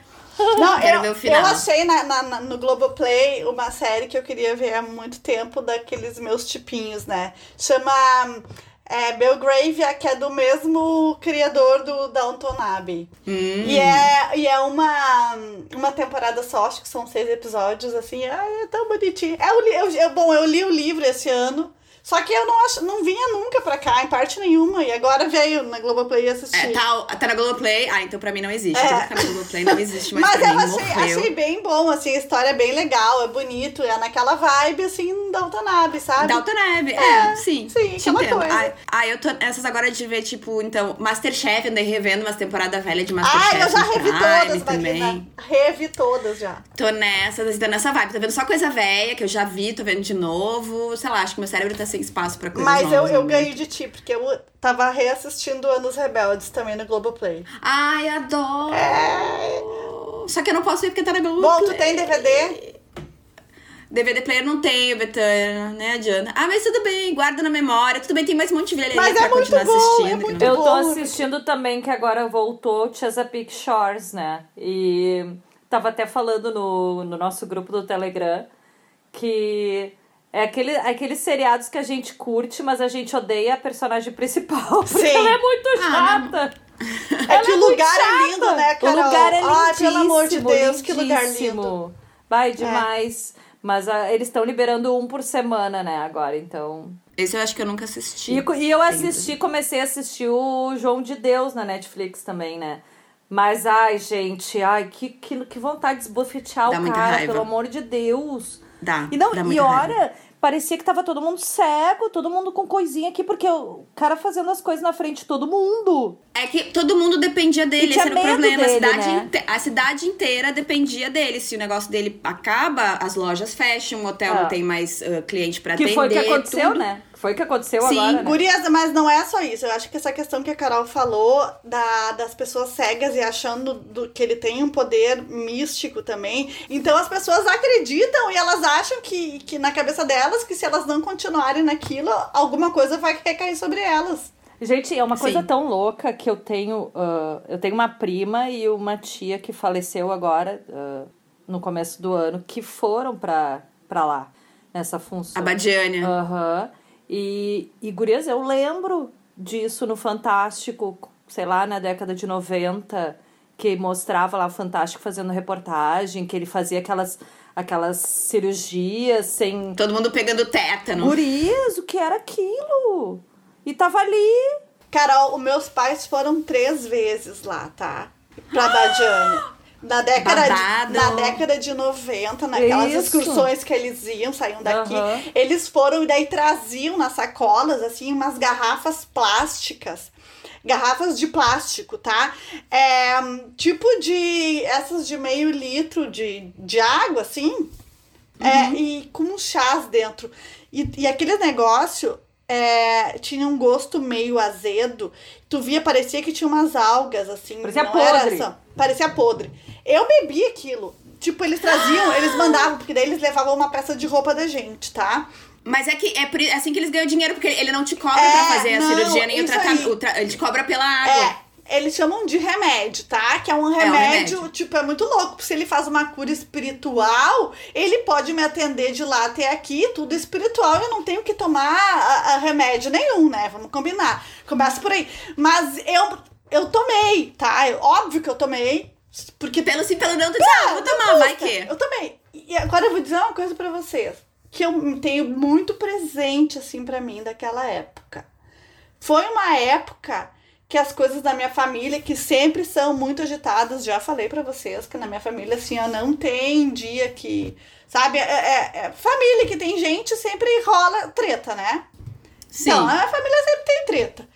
B: Não,
A: Quero
B: eu,
A: ver o final.
B: eu achei na, na- na- no Globoplay uma série que eu queria ver há muito tempo daqueles meus tipinhos, né? Chama é, Belgravia, que é do mesmo criador do Downton Abbey.
A: Hum.
B: E é, e é uma, uma temporada só, acho que são seis episódios, assim. Ai, é tão bonitinho. É li- eu, eu- bom, eu li o livro esse ano. Só que eu não, acho, não vinha nunca pra cá, em parte nenhuma. E agora veio na Globoplay assistir.
A: É, tá, tá na Globoplay. Ah, então pra mim não existe.
B: É.
A: Tá na Globoplay, não existe mais
B: Mas eu achei, achei bem bom, assim, a história é bem legal, é bonito, é naquela vibe, assim, Dalton Abbey, sabe?
A: Dalton Abbey, é,
B: É,
A: sim.
B: sim,
A: te
B: aquela
A: entendo.
B: coisa.
A: Ah, ah, eu tô essas agora de ver, tipo, então, Masterchef, andei revendo umas temporadas velhas de
B: Ah,
A: Masterchef.
B: eu já revi
A: Prime
B: todas,
A: também.
B: Marina. Revi todas já.
A: Tô nessa, tô nessa vibe. Tô vendo só coisa velha que eu já vi, tô vendo de novo. Sei lá, acho que meu cérebro tá sem espaço pra coisas
B: Mas eu, eu
A: no
B: ganhei de ti, porque eu tava reassistindo Anos Rebeldes também no Globoplay.
A: Ai, adoro! Só que eu não posso ver porque tá na Globoplay.
B: É. Bom, tu tem DVD?
A: DVD player não tenho, Betânia, né, adianta. Ah, mas tudo bem, guarda na memória. Tudo bem, tem mais um monte de velha
B: Mas
A: pra
B: é muito
A: continuar
B: bom,
A: assistindo.
B: é muito
A: não-
C: Eu tô
B: bom.
C: assistindo também que agora voltou Chesapeake Shores, né? E tava até falando no, no nosso grupo do Telegram que é aquele, aqueles seriados que a gente curte, mas a gente odeia a personagem principal. Porque
B: Sim.
C: ela é muito
A: Ah,
C: chata.
B: É que
C: é
B: o lugar é lindo, né, Carol?
C: O lugar é lindíssimo.
B: Ai, pelo amor de Deus, que lugar lindo. É.
C: lindíssimo. Vai demais. Mas ah, eles estão liberando um por semana, né, agora, então.
A: Esse eu acho que eu nunca assisti.
C: E, e eu
A: ainda.
C: assisti, comecei a assistir o João de Deus na Netflix também, né? Mas, ai, gente, ai, que, que, que vontade de esbofetear o cara, pelo amor de Deus.
A: Dá,
C: E não,
A: dá
C: e
A: muita raiva.
C: parecia que tava todo mundo cego, todo mundo com coisinha aqui, porque o cara fazendo as coisas na frente de todo mundo.
A: É que todo mundo dependia dele, esse era o problema.
C: dele,
A: a, cidade
C: né?
A: a cidade inteira dependia dele. Se o negócio dele acaba, as lojas fecham, o hotel
C: Ah.
A: não tem mais ah, cliente pra
C: Que
A: atender.
C: foi o que aconteceu,
A: tudo.
C: né? Foi o que aconteceu
A: Sim,
C: agora, né?
B: Gurias, mas não é só isso. Eu acho que essa questão que a Carol falou da, das pessoas cegas e achando do- que ele tem um poder místico também. Então as pessoas acreditam e elas acham que, que na cabeça delas que se elas não continuarem naquilo, alguma coisa vai recair sobre elas.
C: Gente, é uma coisa
A: Sim.
C: tão louca que eu tenho. ah, eu tenho uma prima e uma tia que faleceu agora, ah, no começo do ano, que foram pra, pra lá, nessa função.
A: A Badiânia.
C: Aham. E, e, gurias, eu lembro disso no Fantástico, sei lá, na década de 90, que mostrava lá o Fantástico fazendo reportagem, que ele fazia aquelas, aquelas cirurgias sem.
A: Todo mundo pegando tétano.
C: Gurias, o que era aquilo? E tava ali.
B: Carol, os meus pais foram três vezes lá, tá? Pra Badiânia. Na década,
A: Babado.
B: de, na década de 90, naquelas
C: Isso.
B: excursões que eles iam, saíam daqui,
C: Aham.
B: eles foram e daí traziam nas sacolas, assim, umas garrafas plásticas. Garrafas de plástico, tá? É, tipo de. Essas de meio litro de, de água, assim. É, e com chás dentro. E, e aquele negócio é, tinha um gosto meio azedo. Tu via, parecia que tinha umas algas, assim.
C: Parecia podre.
B: só- parecia podre. Eu bebi aquilo. Tipo, eles traziam, eles mandavam, porque daí eles levavam uma peça de roupa da gente, tá?
A: Mas é que é é assim que eles ganham dinheiro, porque ele não te cobra
B: É,
A: pra fazer a
B: não,
A: cirurgia nem o tratamento. tra- Ele te cobra pela água.
B: É, eles chamam de remédio, tá? Que é um
A: um
B: remédio,
A: remédio.
B: tipo, é muito louco. porque Se ele faz uma cura espiritual, ele pode me atender de lá até aqui, tudo espiritual, eu não tenho que tomar a- a remédio nenhum, né? Vamos combinar. Começa por aí. Mas eu, eu tomei, tá? Óbvio que eu tomei. Porque
A: Pelo sim, pelo não, tu diz, ah, vou tomar, vai que.
B: eu também. E agora eu vou dizer uma coisa pra vocês. Que eu tenho muito presente, assim, pra mim, daquela época. Foi uma época que as coisas da minha família, que sempre são muito agitadas, já falei pra vocês que na minha família, assim, ó, não tem dia que. Sabe? É, é- é família que tem gente, sempre rola treta, né?
A: Sim.
B: Então, a família sempre tem treta.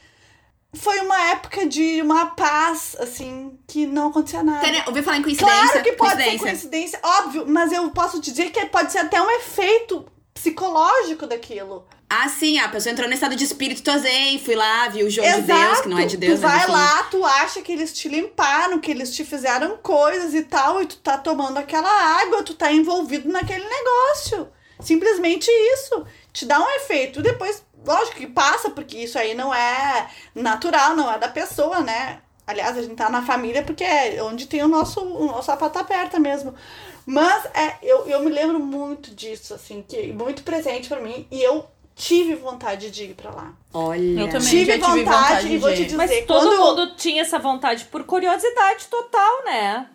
B: Foi uma época de uma paz, assim, que não acontecia nada.
A: Tem- Ouviu falar em coincidência?
B: Claro que pode
A: coincidência.
B: ser coincidência, óbvio, mas eu posso te dizer que pode ser até um efeito psicológico daquilo.
A: Ah, sim, a pessoa entrou no estado de espírito, zen, fui lá, vi o jogo de Deus, que não é de Deus,
B: tu vai lá, tu acha que eles te limparam, que eles te fizeram coisas e tal, e tu tá tomando aquela água, tu tá envolvido naquele negócio. Simplesmente isso. Te dá um efeito. Depois, lógico que passa, porque isso aí não é natural, não é da pessoa, né? Aliás, a gente tá na família porque é onde tem o nosso, o nosso sapato aperta mesmo. Mas é, eu, eu me lembro muito disso, assim, que muito presente pra mim. E eu tive vontade de ir pra lá.
A: Olha.
D: Eu também.
B: Tive
D: já tive
B: vontade,
D: vontade
B: e vou te dizer,
C: Mas todo
B: quando...
C: mundo tinha essa vontade por curiosidade total, né?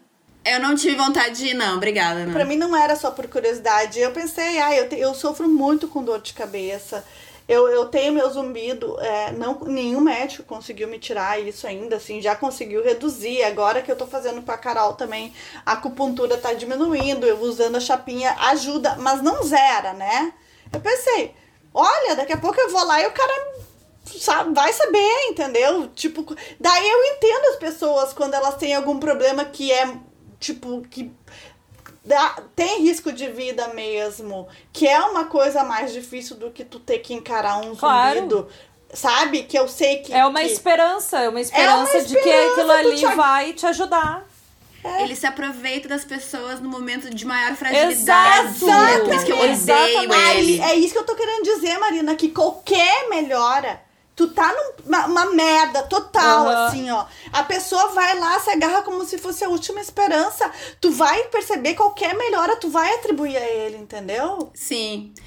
A: Eu não tive vontade de ir, não, obrigada. Não.
B: Pra mim não era só por curiosidade. Eu pensei, ah, eu, te- eu sofro muito com dor de cabeça. Eu, eu tenho meu zumbido, é, não, nenhum médico conseguiu me tirar isso ainda, assim, já conseguiu reduzir. Agora que eu tô fazendo com a Carol também, a acupuntura tá diminuindo, eu usando a chapinha ajuda, mas não zera, né? Eu pensei, olha, daqui a pouco eu vou lá e o cara sabe, vai saber, entendeu? Tipo, daí eu entendo as pessoas quando elas têm algum problema que é, tipo, que dá- tem risco de vida mesmo, que é uma coisa mais difícil do que tu ter que encarar um
C: Claro.
B: zumbido, sabe? Que eu sei que...
C: É uma
B: que...
C: esperança, é uma esperança de que
B: esperança,
C: aquilo
B: tu
C: ali
B: te-
C: vai te ajudar.
A: Ele se aproveita das pessoas no momento de maior fragilidade.
C: Exato!
A: Por isso que eu odeio
C: Exatamente.
A: ele.
B: É isso que eu tô querendo dizer, Marina, que qualquer melhora, tu tá numa uma merda total,
C: Aham.
B: assim, ó. A pessoa vai lá, se agarra como se fosse a última esperança. Tu vai perceber qualquer melhora, tu vai atribuir a ele, entendeu?
A: Sim. Sim.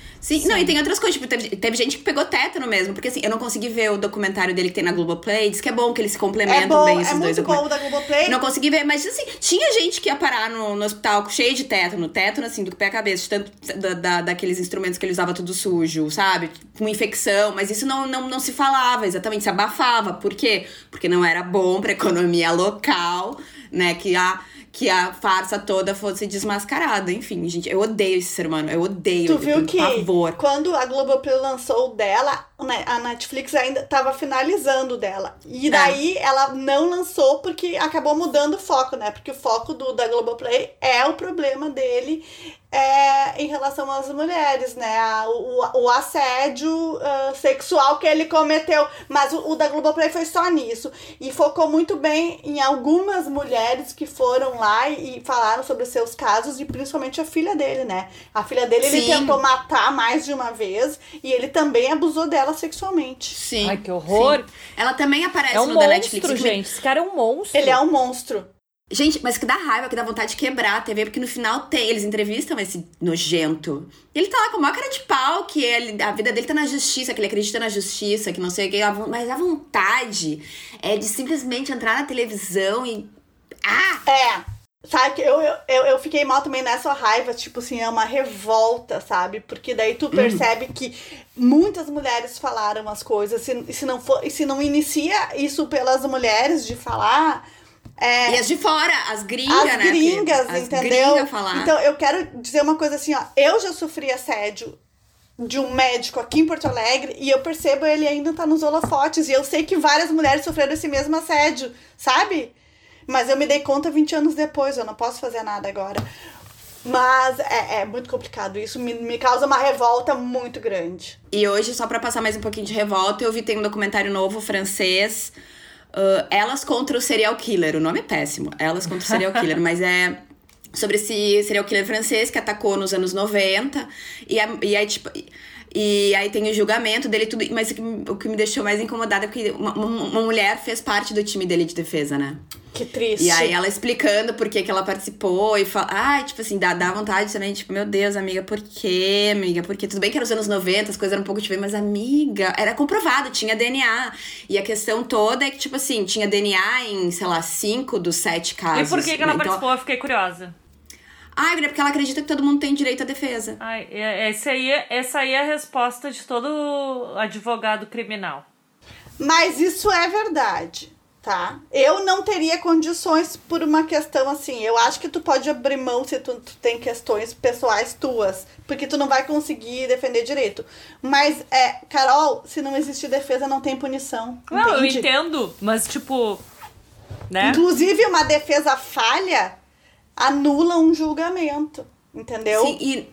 A: Não, e tem outras coisas. Tipo, teve, teve gente que pegou tétano mesmo. Porque assim, eu não consegui ver o documentário dele que tem na Globoplay. Diz que é bom que eles se
B: É
A: complementam
B: bom,
A: bem
B: é
A: esses dois
B: muito bom da Globoplay.
A: Não consegui ver, mas assim, tinha gente que ia parar no, no hospital cheio de tétano, tétano assim, do pé à cabeça, tanto da, da- daqueles instrumentos que ele usava tudo sujo, sabe? Com infecção, mas isso não, não, não se falava, exatamente, se abafava. Por quê? Porque não era bom pra economia local, né? Que a, que a farsa toda fosse desmascarada. Enfim, gente, eu odeio esse ser humano, eu odeio,
B: Tu viu que
A: pavor.
B: quando a Globoplay lançou o dela, a Netflix ainda estava finalizando dela. E daí é. ela não lançou porque acabou mudando o foco, né? Porque o foco do, da Globoplay é o problema dele é, em relação às mulheres, né? O, o assédio uh, sexual que ele cometeu. Mas o, o da Globoplay foi só nisso. E focou muito bem em algumas mulheres que foram lá e, e falaram sobre seus casos, e principalmente a filha dele, né? A filha dele Sim. ele tentou matar mais de uma vez e ele também abusou dela sexualmente.
E: Sim. Ai, que horror. Sim.
A: Ela também aparece
E: é um
A: no
E: monstro,
A: da Netflix.
E: gente. Esse cara é um monstro.
B: Ele é um monstro.
A: Gente, mas que dá raiva, que dá vontade de quebrar a TV, porque no final tem, eles entrevistam esse nojento. E ele tá lá com uma cara de pau, que ele, a vida dele tá na justiça, que ele acredita na justiça, que não sei o que. Mas a vontade é de simplesmente entrar na televisão e. Ah!
B: É. Sabe, eu, eu, eu fiquei mal também nessa raiva, tipo assim, é uma revolta, sabe? Porque daí tu percebe uhum. que muitas mulheres falaram as coisas, se, se, não for, se não inicia isso pelas mulheres de falar,
A: é, e as de fora, as gringas,
B: as
A: né?
B: Gringas, as entendeu? Gringas falar. Então, eu quero dizer uma coisa assim, ó. Eu já sofri assédio de um médico aqui em Porto Alegre e eu percebo ele ainda tá nos holofotes. E eu sei que várias mulheres sofreram esse mesmo assédio, sabe? Mas eu me dei conta 20 anos depois, eu não posso fazer nada agora. Mas é, é muito complicado. Isso me, me causa uma revolta muito grande.
A: E hoje, só para passar mais um pouquinho de revolta, eu vi tem um documentário novo francês Uh, Elas contra o Serial Killer. O nome é péssimo. Elas contra o Serial Killer, mas é sobre esse serial killer francês que atacou nos anos 90. E, e aí, tipo. E aí tem o julgamento dele tudo. Mas o que me deixou mais incomodada é que uma, uma mulher fez parte do time dele de defesa, né?
B: Que triste.
A: E aí ela explicando por que, que ela participou e fala, ai, tipo assim, dá, dá vontade também, tipo, meu Deus, amiga, por quê, amiga? Porque tudo bem que era os anos 90, as coisas eram um pouco diferentes, mas amiga, era comprovado, tinha DNA. E a questão toda é que, tipo assim, tinha DNA em, sei lá, cinco dos sete casos.
E: E por que, que ela então, participou? Eu fiquei curiosa.
A: Ai, porque ela acredita que todo mundo tem direito à defesa.
E: Ai, esse aí, essa aí é a resposta de todo advogado criminal.
B: Mas isso é verdade tá? Eu não teria condições por uma questão assim. Eu acho que tu pode abrir mão se tu, tu, tem questões pessoais tuas, porque tu não vai conseguir defender direito. Mas, é, Carol, se não existe defesa, não tem punição.
E: Não, entende? eu entendo, mas tipo. Né?
B: Inclusive, uma defesa falha anula um julgamento. Entendeu?
A: Sim, e,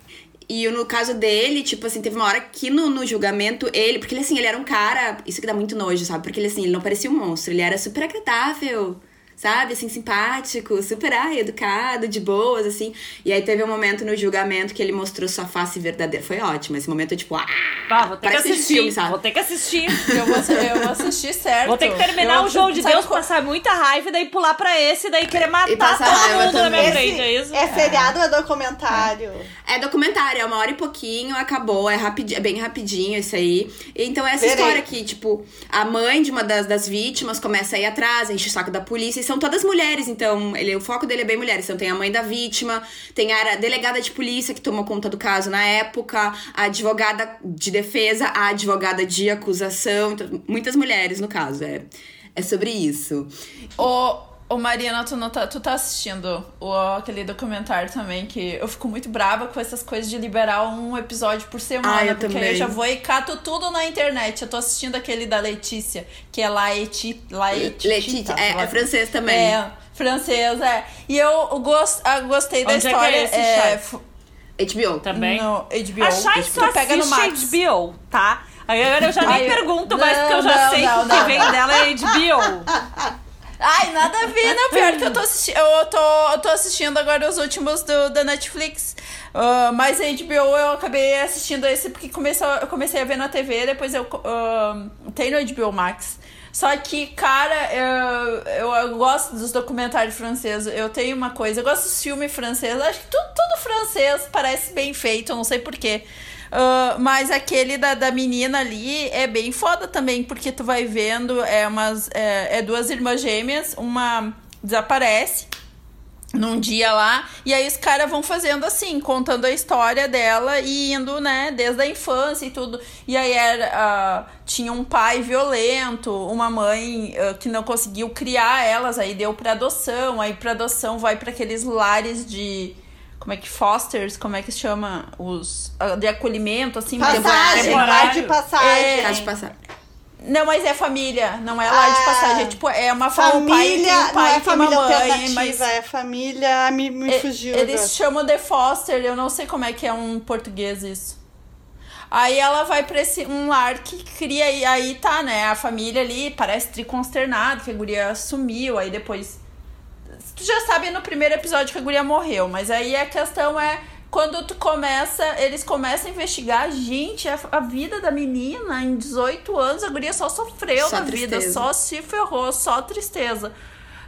A: e no caso dele, tipo assim, teve uma hora que no, no julgamento, ele. Porque ele, assim, ele era um cara. Isso que dá muito nojo, sabe? Porque ele, assim, ele não parecia um monstro, ele era super agradável sabe? Assim, simpático, super ai, educado, de boas, assim. E aí teve um momento no julgamento que ele mostrou sua face verdadeira. Foi ótimo. Esse momento, tipo, ah!
E: Bah, vou ter que assistir. Filme, sabe? Vou ter que assistir.
D: Eu vou, eu vou assistir certo.
E: Vou ter que terminar eu o jogo de Deus, passar muita raiva e daí pular pra esse e daí querer matar todo mundo na minha frente, é isso?
B: É seriado ou é documentário?
A: É. é documentário, é uma hora e pouquinho, acabou. É, rapid, é bem rapidinho isso aí. Então, essa Verei. história aqui, tipo, a mãe de uma das, das vítimas começa a ir atrás, enche o saco da polícia, e são todas mulheres então ele, o foco dele é bem mulheres. Então tem a mãe da vítima, tem a delegada de polícia que tomou conta do caso na época, a advogada de defesa, a advogada de acusação. Então, muitas mulheres no caso. É, é sobre isso.
D: O, Ô, Mariana, tu, não tá, tu tá assistindo o, aquele documentário também, que eu fico muito brava com essas coisas de liberar um episódio por semana. Ah, eu porque também. aí eu já vou e cato tudo na internet. Eu tô assistindo aquele da Letícia, que é Laeti. Laeti
A: Letícia, é, é francês também. É,
D: francês, é. E eu gost, ah, gostei da
E: Onde
D: história.
E: É que é esse,
A: é, HBO.
E: Também?
D: No HBO.
E: A Chay só pega no Max. HBO, tá? Aí agora eu já nem Ai, pergunto mais, porque eu já não, sei não, que o que vem dela é HBO.
D: Ai, nada a ver, não. Pior que eu tô assistindo. Eu tô, eu tô assistindo agora os últimos do, da Netflix. Uh, mas a HBO eu acabei assistindo esse porque começou, eu comecei a ver na TV, depois eu uh, tem no HBO Max. Só que, cara, eu, eu, eu, gosto dos documentários franceses. Eu tenho uma coisa, eu gosto dos filmes franceses. Acho que tudo, tudo francês parece bem feito, não sei porquê. Uh, mas aquele da, da menina ali é bem foda também, porque tu vai vendo, é, umas, é, é duas irmãs gêmeas, uma desaparece num dia lá, e aí os caras vão fazendo assim, contando a história dela e indo, né, desde a infância e tudo. E aí era, uh, tinha um pai violento, uma mãe uh, que não conseguiu criar elas, aí deu pra adoção, aí pra adoção vai para aqueles lares de como é que fosters, como é que se chama? Os ah, de acolhimento, assim,
B: Passagem, lar de passagem.
D: É.
A: De passar.
D: Não, mas é família, não é lar de
B: Ah.
D: passagem. É tipo, é uma fa- um pai
B: Família,
D: um
B: não
D: pai
B: é
D: tem uma
B: família
D: mãe, mas
B: é família. Me, me
D: e-
B: fugiu.
D: eles
B: agora.
D: chamam de foster, eu não sei como é que é um português isso. Aí ela vai pra esse, um lar que cria, e aí tá, né, a família ali parece triconsternada, que a guria sumiu, aí depois... Tu já sabe no primeiro episódio que a guria morreu, mas aí a questão é quando tu começa, eles começam a investigar, gente, a, a vida da menina em 18 anos, a guria só sofreu
A: Só
D: na vida,
A: tristeza.
D: só se ferrou, só tristeza.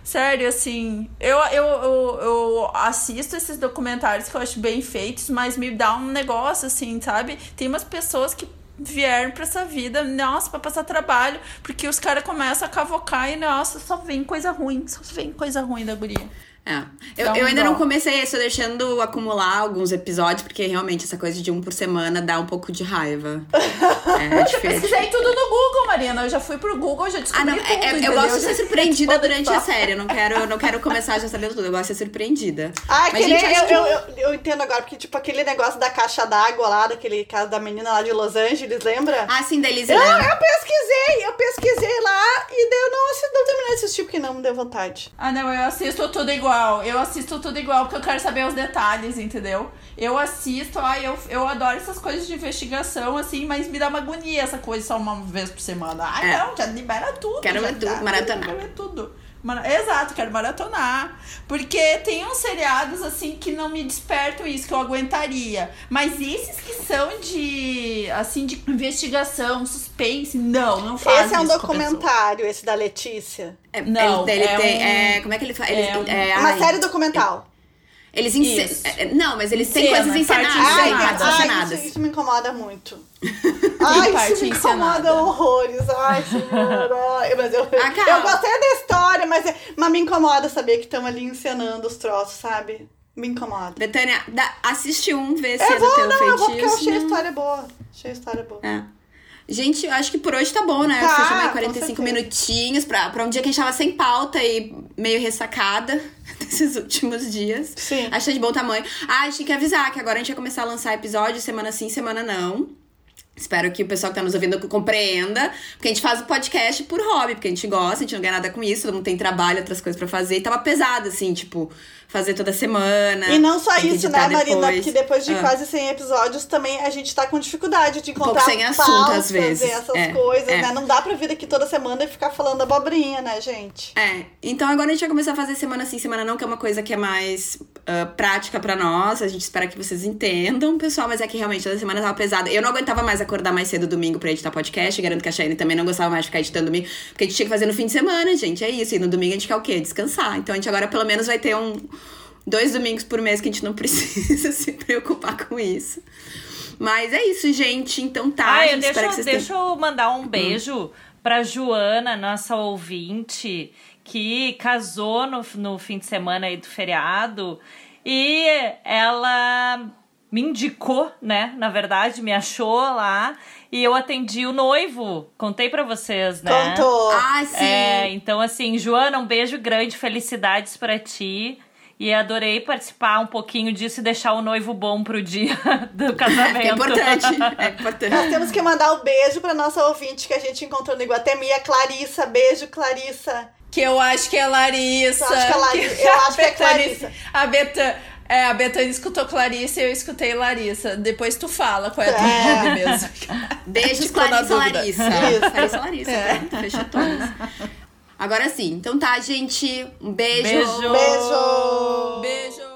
D: Sério, assim, eu, eu, eu, eu assisto esses documentários que eu acho bem feitos, mas me dá um negócio, assim, sabe? Tem umas pessoas que vieram pra essa vida, nossa, pra passar trabalho, porque os caras começam a cavocar e, nossa, só vem coisa ruim, só vem coisa ruim da guria.
A: É. Eu,
D: Dá um
A: eu ainda
D: dó.
A: não comecei, estou deixando acumular alguns episódios, porque realmente essa coisa de um por semana dá um pouco de raiva. É, diferente.
D: Pesquisei tudo no Google, Marina. Eu já fui pro Google, já
A: Ah,
D: descobri
A: não,
D: tudo,
A: é- é- eu gosto de ser surpreendida durante a série. Eu não quero, eu não quero começar já sabendo tudo. Eu gosto de ser surpreendida.
B: Ah,
A: Mas,
B: que
A: gente,
B: eu,
A: que-
B: eu, eu, eu entendo agora, porque, tipo, aquele negócio da caixa d'água lá, daquele caso da menina lá de Los Angeles, lembra?
A: Ah, sim, da Elise
B: eu, eu pesquisei, eu pesquisei lá e daí eu não, não terminei de assistir porque não me deu vontade.
D: Ah, não, eu assisto tudo igual. Eu assisto tudo igual porque eu quero saber os detalhes, entendeu? Eu assisto, ai, eu, eu adoro essas coisas de investigação, assim, mas me dá uma agonia essa coisa só uma vez por semana. Ai,
A: É.
D: não, já libera tudo.
A: Quero ver tudo,
D: dá,
A: maratonar.
D: Quero ver tudo. Mara- Exato, quero maratonar. Porque tem uns seriados, assim, que não me despertam isso, que eu aguentaria. Mas esses que são de, assim, de investigação, suspense, não, não faz
B: esse é um documentário, esse da Letícia.
A: É,
D: Não,
A: ele, ele
D: é
A: tem.
D: um-
A: é, como é que ele faz? Eles,
D: é um-
A: é,
B: Uma
A: ai,
B: série documental.
A: Eles ence...
D: Isso.
A: é, Não, mas eles têm coisas
D: parte
A: encenadas.
B: Ai,
A: encenadas,
B: ai,
A: encenadas.
B: isso, isso me incomoda muito. Ai,
D: parte
B: isso me
D: encenada.
B: incomoda horrores. Ai, senhora. Mas eu,
A: Ah,
B: eu gostei da história, mas, é- mas me incomoda saber que estão ali encenando os troços, sabe? Me incomoda.
A: Betânia, assiste um, vê se
B: Eu
A: é do
B: vou,
A: teu
B: não, eu vou porque eu
A: feitiço.
B: achei a história boa. Achei a história boa.
A: É. Gente, eu acho que por hoje tá bom, né?
B: Tá,
A: aí
B: com
A: 45
B: certeza.
A: minutinhos pra, pra um dia que a gente tava sem pauta e meio ressacada desses últimos dias.
B: Sim.
A: Achei de bom tamanho. Ah, a gente tem que avisar que agora a gente vai começar a lançar episódios semana sim, semana não. Espero que o pessoal que tá nos ouvindo compreenda. Porque a gente faz o podcast por hobby, porque a gente gosta, a gente não ganha nada com isso, todo mundo tem trabalho, outras coisas pra fazer. E tava pesado, assim, tipo, fazer toda semana.
B: E não só
A: que
B: isso, né, Marina?
A: depois.
B: Porque depois de
A: Ah.
B: quase 100 episódios também a gente tá com dificuldade de encontrar
A: sem assunto,
B: pautas
A: às vezes.
B: essas
A: É,
B: coisas,
A: é.
B: né? Não dá pra vir aqui toda semana e ficar falando abobrinha, né, gente?
A: É, então agora a gente vai começar a fazer semana sim, semana não, que é uma coisa que é mais ah, prática pra nós. A gente espera que vocês entendam, pessoal, mas é que realmente toda semana tava pesada. Eu não aguentava mais acordar mais cedo domingo pra editar podcast. Garanto que a Cheyenne também não gostava mais de ficar editando domingo, porque a gente tinha que fazer no fim de semana, gente. É isso. E no domingo a gente quer o quê? Descansar. Então a gente agora pelo menos vai ter um. Dois domingos por mês que a gente não precisa se preocupar com isso. Mas é isso, gente. Então tá.
E: Ah, eu deixa, deixa eu mandar
A: Hum.
E: um beijo pra Joana, nossa ouvinte, que casou no, no fim de semana aí do feriado. E ela me indicou, né? Na verdade, me achou lá. E eu atendi o noivo. Contei pra vocês, né?
B: Contou.
A: Ah, sim.
E: É, então assim, Joana, um beijo grande, felicidades pra ti. E adorei participar um pouquinho disso e deixar o noivo bom pro dia do casamento.
A: É importante. É importante.
B: Nós temos que mandar um beijo pra nossa ouvinte que a gente encontrou no Iguatemi, a Clarissa. Beijo, Clarissa.
D: Que eu acho que é Larissa.
B: Eu acho que é Larissa. Eu
D: a
B: acho que é
D: Betânia-
B: Clarissa.
D: A Betânia. É, a Betânia escutou Clarissa e eu escutei Larissa. Depois tu fala qual é a tua
B: É.
D: nome mesmo.
A: Beijo,
D: Estou na
A: Clarissa. Larissa.
B: Isso.
A: Clarissa Larissa, pronto, fechou todas. Agora sim. Então tá, gente. Um beijo.
E: Beijo.
B: Beijo.
D: Beijo.